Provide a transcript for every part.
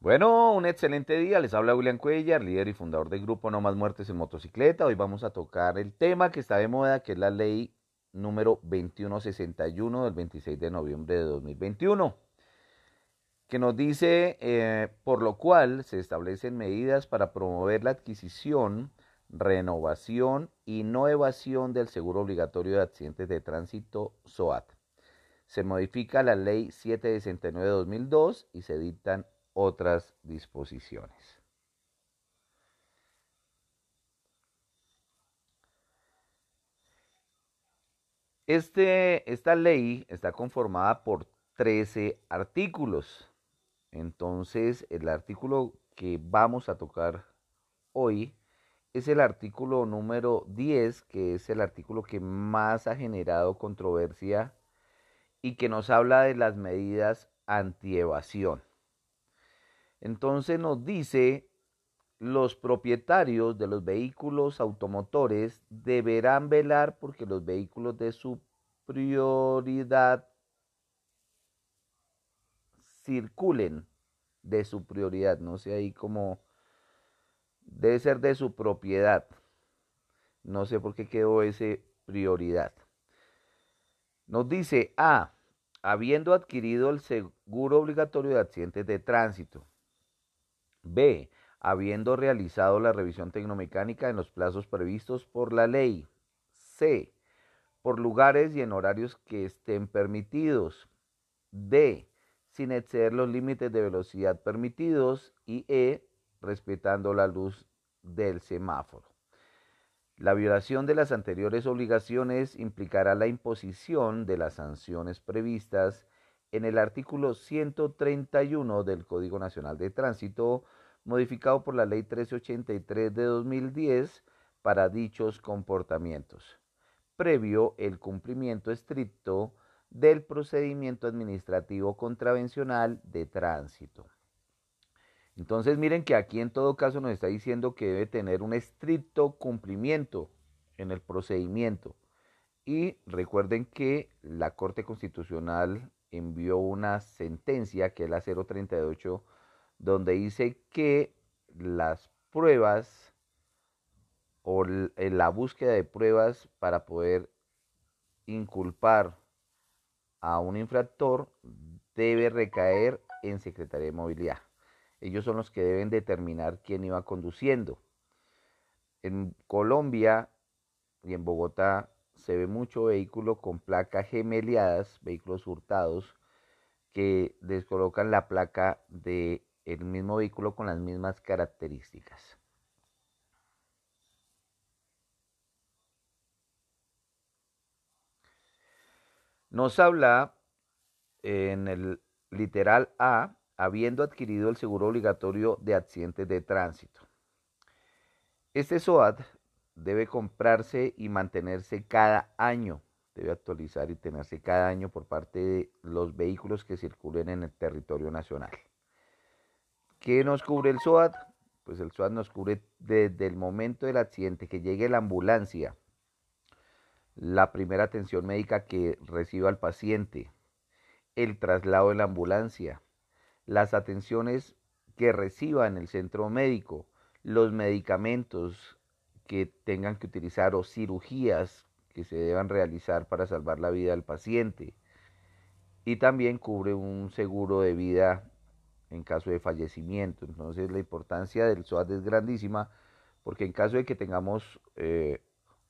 Bueno, un excelente día. Les habla William Cuellar, líder y fundador del grupo No Más Muertes en Motocicleta. Hoy vamos a tocar el tema que está de moda, que es la ley número 2161 del 26 de noviembre de 2021, que nos dice, eh, por lo cual se establecen medidas para promover la adquisición, renovación y no evasión del seguro obligatorio de accidentes de tránsito SOAT. Se modifica la ley 769 de 2002 y se dictan otras disposiciones. Este, esta ley está conformada por 13 artículos. Entonces, el artículo que vamos a tocar hoy es el artículo número 10, que es el artículo que más ha generado controversia y que nos habla de las medidas antievasión. Entonces nos dice, los propietarios de los vehículos automotores deberán velar porque los vehículos de su prioridad circulen de su prioridad, no sé ahí como debe ser de su propiedad. No sé por qué quedó ese prioridad. Nos dice A, habiendo adquirido el seguro obligatorio de accidentes de tránsito. B. Habiendo realizado la revisión tecnomecánica en los plazos previstos por la ley. C. Por lugares y en horarios que estén permitidos. D. Sin exceder los límites de velocidad permitidos. Y E. Respetando la luz del semáforo. La violación de las anteriores obligaciones implicará la imposición de las sanciones previstas en el artículo 131 del Código Nacional de Tránsito, modificado por la Ley 1383 de 2010 para dichos comportamientos, previo el cumplimiento estricto del procedimiento administrativo contravencional de tránsito. Entonces miren que aquí en todo caso nos está diciendo que debe tener un estricto cumplimiento en el procedimiento. Y recuerden que la Corte Constitucional envió una sentencia, que es la 038, donde dice que las pruebas o la búsqueda de pruebas para poder inculpar a un infractor debe recaer en Secretaría de Movilidad. Ellos son los que deben determinar quién iba conduciendo. En Colombia y en Bogotá se ve mucho vehículo con placas gemeliadas, vehículos hurtados, que descolocan la placa del el mismo vehículo con las mismas características. Nos habla en el literal A habiendo adquirido el seguro obligatorio de accidentes de tránsito. Este SOAT debe comprarse y mantenerse cada año, debe actualizar y tenerse cada año por parte de los vehículos que circulen en el territorio nacional. ¿Qué nos cubre el SOAT? Pues el SOAT nos cubre desde el momento del accidente, que llegue la ambulancia, la primera atención médica que reciba al paciente, el traslado de la ambulancia, las atenciones que reciba en el centro médico, los medicamentos que tengan que utilizar o cirugías que se deban realizar para salvar la vida del paciente. Y también cubre un seguro de vida en caso de fallecimiento. Entonces la importancia del SOAT es grandísima porque en caso de que tengamos eh,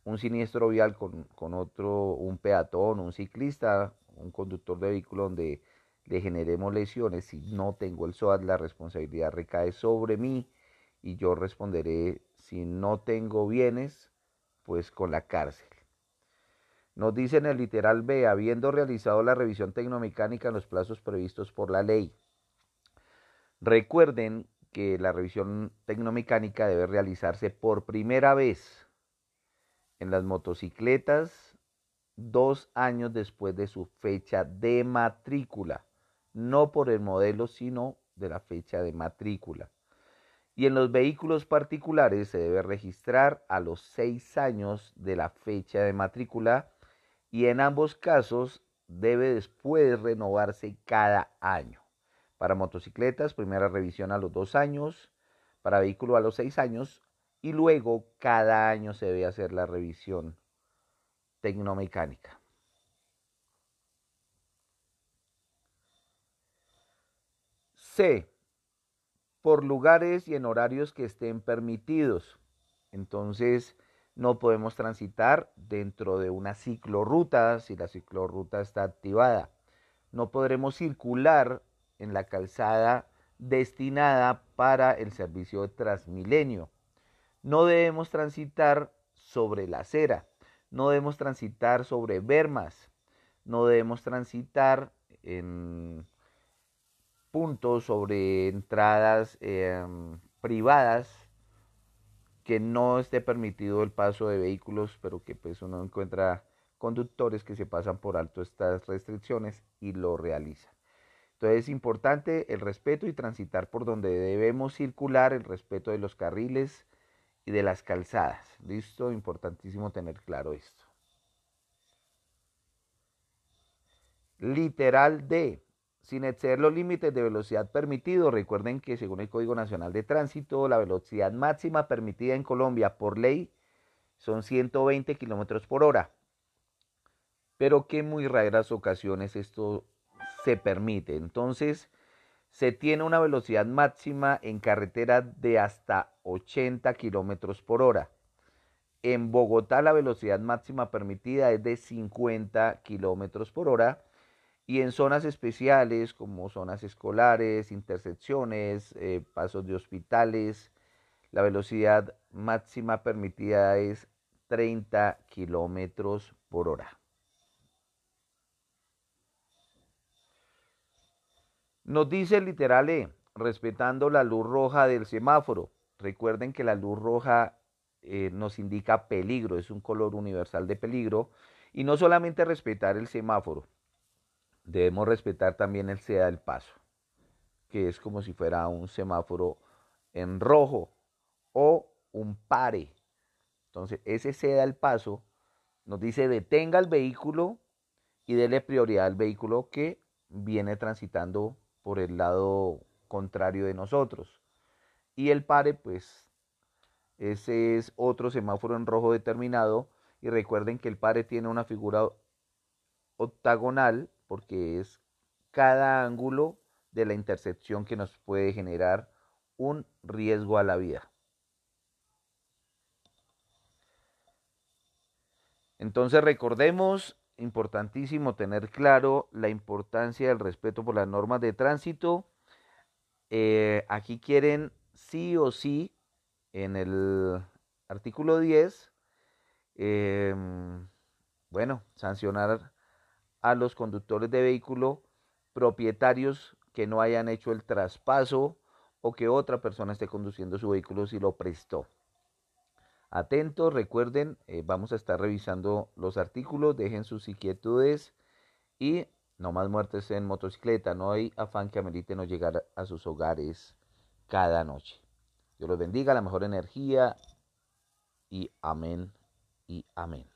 un siniestro vial con, otro, un peatón, un ciclista, un conductor de vehículo donde le generemos lesiones, si no tengo el SOAT, la responsabilidad recae sobre mí y yo responderé si no tengo bienes, pues con la cárcel. Nos dice en el literal B, habiendo realizado la revisión tecnomecánica en los plazos previstos por la ley. Recuerden que la revisión tecnomecánica debe realizarse por primera vez en las motocicletas dos años después de su fecha de matrícula no por el modelo, sino de la fecha de matrícula. Y en los vehículos particulares se debe registrar a los seis años de la fecha de matrícula y en ambos casos debe después renovarse cada año. Para motocicletas, primera revisión a los dos años, para vehículo a los seis años y luego cada año se debe hacer la revisión tecnomecánica. C. Por lugares y en horarios que estén permitidos. Entonces, no podemos transitar dentro de una ciclorruta si la ciclorruta está activada. No podremos circular en la calzada destinada para el servicio de Transmilenio. No debemos transitar sobre la acera, no debemos transitar sobre bermas, no debemos transitar en puntos sobre entradas em, privadas que no esté permitido el paso de vehículos, pero que pues uno encuentra conductores que se pasan por alto estas restricciones y lo realizan. Entonces es importante el respeto y transitar por donde debemos circular, el respeto de los carriles y de las calzadas. ¿Listo? Importantísimo tener claro esto. Literal D sin exceder los límites de velocidad permitidos. Recuerden que según el Código Nacional de Tránsito, la velocidad máxima permitida en Colombia por ley son 120 kilómetros por hora. Pero que en muy raras ocasiones esto se permite. Entonces, se tiene una velocidad máxima en carretera de hasta 80 kilómetros por hora. En Bogotá la velocidad máxima permitida es de 50 kilómetros por hora y en zonas especiales como zonas escolares, intersecciones, eh, pasos de hospitales, la velocidad máxima permitida es 30 kilómetros por hora. Nos dice literal E, respetando la luz roja del semáforo. Recuerden que la luz roja eh, nos indica peligro, es un color universal de peligro. Y no solamente respetar el semáforo, debemos respetar también el sea del paso, que es como si fuera un semáforo en rojo o un pare. Entonces, ese ceda el paso nos dice detenga el vehículo y dele prioridad al vehículo que viene transitando por el lado contrario de nosotros. Y el pare, pues, ese es otro semáforo en rojo determinado. Y recuerden que el pare tiene una figura octagonal porque es cada ángulo de la intersección que nos puede generar un riesgo a la vida. Entonces recordemos, importantísimo tener claro la importancia del respeto por las normas de tránsito. Eh, aquí quieren sí o sí en el artículo 10, em, bueno, sancionar a los conductores de vehículo propietarios que no hayan hecho el traspaso o que otra persona esté conduciendo su vehículo si lo prestó. Atentos, recuerden, eh, vamos a estar revisando los artículos, dejen sus inquietudes y no más muertes en motocicleta, no hay afán que amerite no llegar a sus hogares cada noche. Dios los bendiga, la mejor energía y amén y amén.